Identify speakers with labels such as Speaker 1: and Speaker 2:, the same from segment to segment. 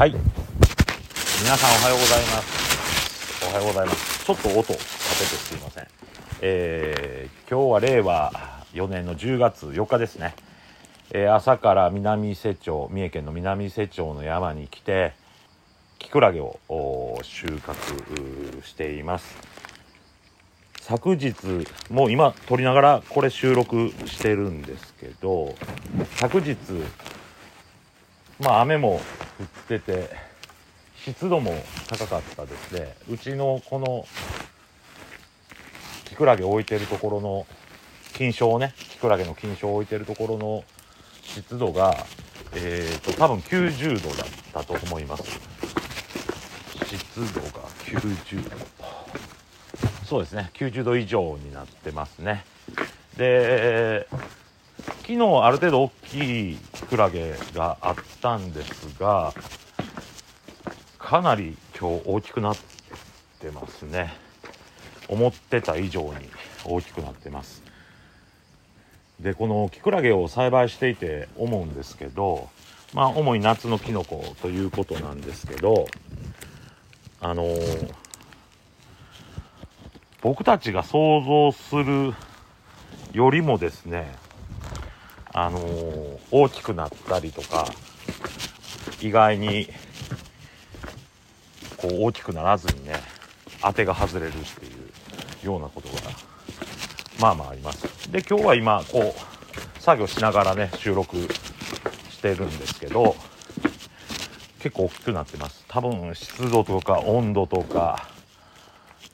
Speaker 1: はい。皆さんおはようございます。おはようございます。ちょっと音立ててすいません。えー、今日は令和4年の10月4日ですね、えー、朝から南伊勢町三重県の南伊勢町の山に来てキクラゲを収穫しています。昨日もう今撮りながらこれ収録してるんですけど昨日まあ雨も降ってて湿度も高かったですね。うちのこのキクラゲ置いてるところの金賞ねキクラゲの金賞を置いてるところの湿度がえーと多分90度だったと思います。湿度が90度。そうですね。90度以上になってますね。で昨日ある程度大きいキクラゲがあったんですがかなり今日大きくなってますね。思ってた以上に大きくなってます。でこのキクラゲを栽培していて思うんですけどまあ主に夏のキノコということなんですけどあのー、僕たちが想像するよりもですねあのー、大きくなったりとか意外にこう大きくならずにね当てが外れるっていうようなことがまあまああります。で今日は今こう作業しながらね収録してるんですけど結構大きくなってます。多分湿度とか温度とか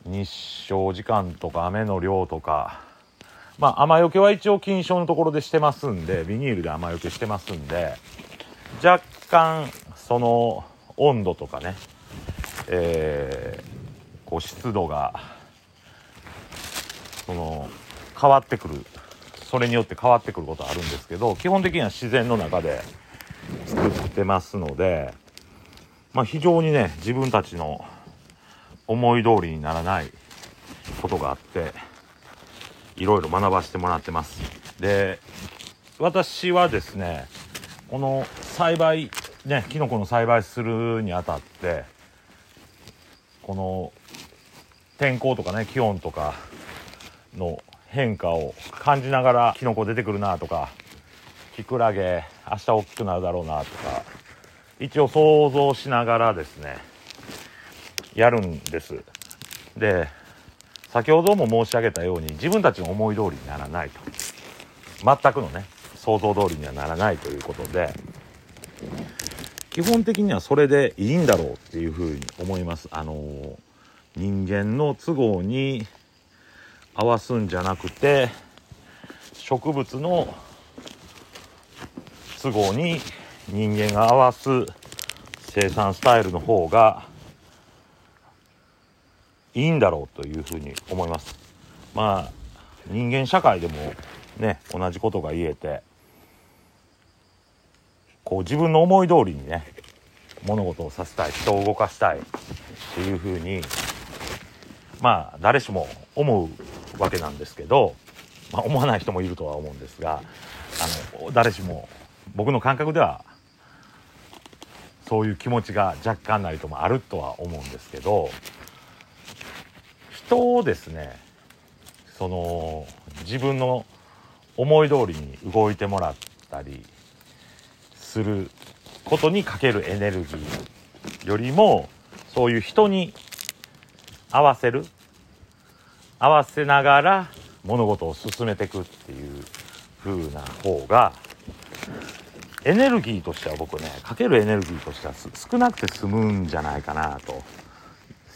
Speaker 1: 日照時間とか雨の量とかまあ、雨よけは一応金賞のところでしてますんで、ビニールで雨よけしてますんで、干、その、温度とかね、えー、こう湿度が、その、変わってくる。それによって変わってくることはあるんですけど、基本的には自然の中で作ってますので、まあ非常にね、自分たちの思い通りにならないことがあって、いろいろ学ばせてもらってますで私はですねこの栽培ねキノコの栽培するにあたってこの天候とかね気温とかの変化を感じながらキノコ出てくるなとかキクラゲ明日大きくなるだろうなとか一応想像しながらですねやるんです。で先ほども申し上げたように自分たちの思い通りにならないと。全くのね想像通りにはならないということで基本的にはそれでいいんだろうっていうふうに思います。あの人間の都合に合わすんじゃなくて植物の都合に人間が合わす生産スタイルの方がいいんだろうというふうに思います。まあ人間社会でもね同じことが言えてこう自分の思い通りにね物事をさせたい人を動かしたいっていうふうにまあ誰しも思うわけなんですけど、まあ、思わない人もいるとは思うんですがあの誰しも僕の感覚ではそういう気持ちが若干なりともあるとは思うんですけど人をですねその自分の思い通りに動いてもらったりすることにかけるエネルギーよりもそういう人に合わせる合わせながら物事を進めていくっていう風な方がエネルギーとしては僕ねかけるエネルギーとしては少なくて済むんじゃないかなと。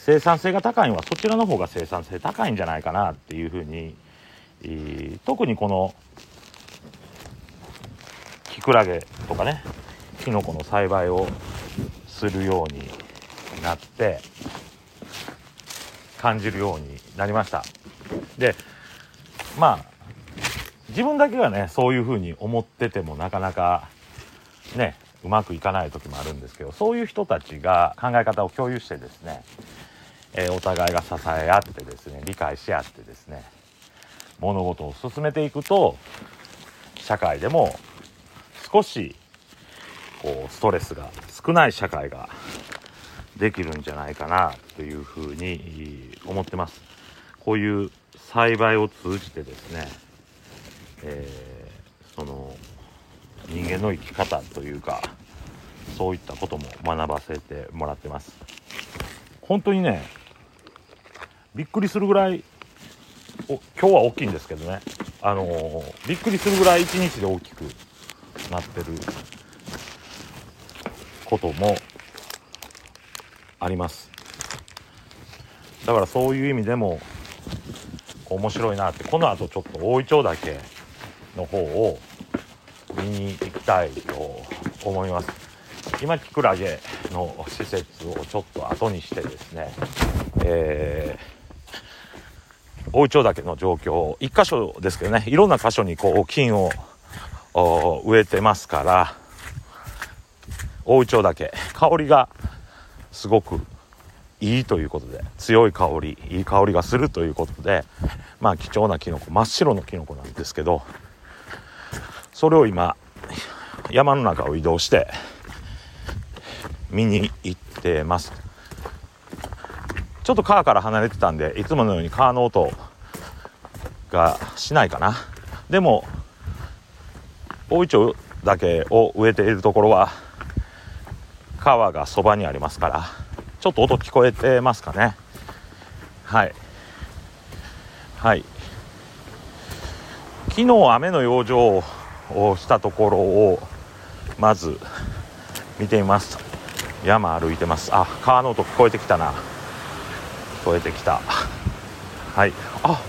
Speaker 1: 生産性が高いのはそちらの方が生産性高いんじゃないかなっていうふうに、えー、特にこのキクラゲとかねキノコの栽培をするようになって感じるようになりました。でまあ自分だけがねそういうふうに思っててもなかなかねうまくいかない時もあるんですけどそういう人たちが考え方を共有してですねえー、お互いが支え合ってですね理解し合ってですね物事を進めていくと社会でも少しこうストレスが少ない社会ができるんじゃないかなというふうに思ってます。こういう栽培を通じてですね、えー、その人間の生き方というかそういったことも学ばせてもらってます。本当にねびっくりするぐらいお今日は大きいんですけどね。あのー、びっくりするぐらい一日で大きくなってることもあります。だからそういう意味でも面白いなってこのあとちょっと大イチョウ岳の方を見に行きたいと思います。今キクラゲの施設をちょっと後にしてですねえー、大イチョウ岳の状況1箇所ですけどねいろんな箇所にこう金を植えてますから大イチョウ岳香りがすごくいいということで。強い香りいい香りがするということで。まあ貴重なキノコ。真っ白のキノコなんですけど。それを今山の中を移動して見に行ってます。ちょっと川から離れてたんでいつものように川の音がしないかな。でも大イチョウだけを植えているところは川がそばにありますからちょっと音聞こえてますかね。はい。はい。昨日雨の養生をしたところをまず見てみます。山歩いてます。あ川の音聞こえてきたな。聞こえてきた。はい。あ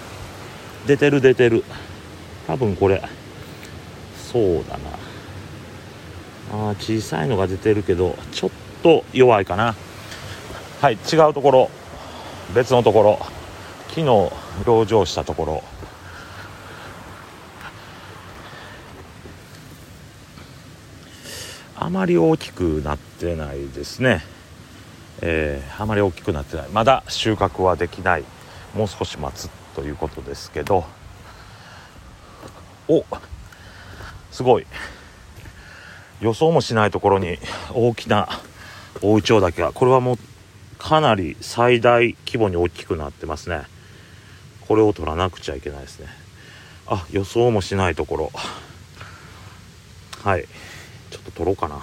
Speaker 1: 出てる出てる。多分これ。そうだな。あ小さいのが出てるけどちょっと弱いかな。はい違うところ。別のところ。昨日養生したところ。あまり大きくなってないですね。えー、あまり大きくなってない。まだ収穫はできない。もう少し待つということですけど。おすごい。予想もしないところに大きな大イチョウ岳がこれはもうかなり最大規模に大きくなってますね。これを取らなくちゃいけないですね。あ予想もしないところ。はい。ちょっと取ろうかな。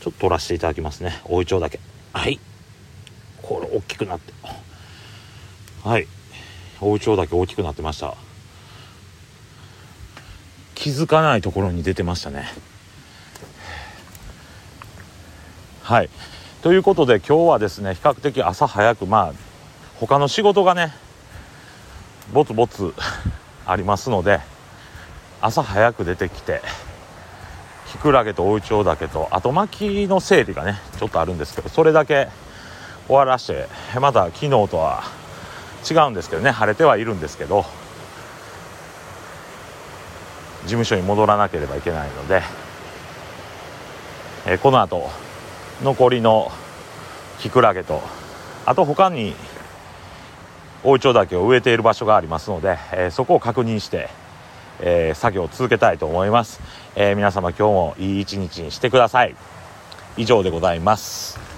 Speaker 1: ちょっと取らせていただきますね。大イチョウ岳はい。これ大きくなって。はい。大イチョウ岳大きくなってました。気づかないところに出てましたねはい。ということで今日はですね比較的朝早くまあ他の仕事がねぼつぼつ ありますので朝早く出てきてキクラゲと大イチョウ岳と後巻きの整理がねちょっとあるんですけどそれだけ終わらしてまた昨日とは違うんですけどね晴れてはいるんですけど事務所に戻らなければいけないので、えー、この後残りのキクラゲとあと他に大イチョウ岳を植えている場所がありますので、えー、そこを確認して、えー、作業を続けたいと思います、えー、皆様今日もいい一日にしてください。以上でございます。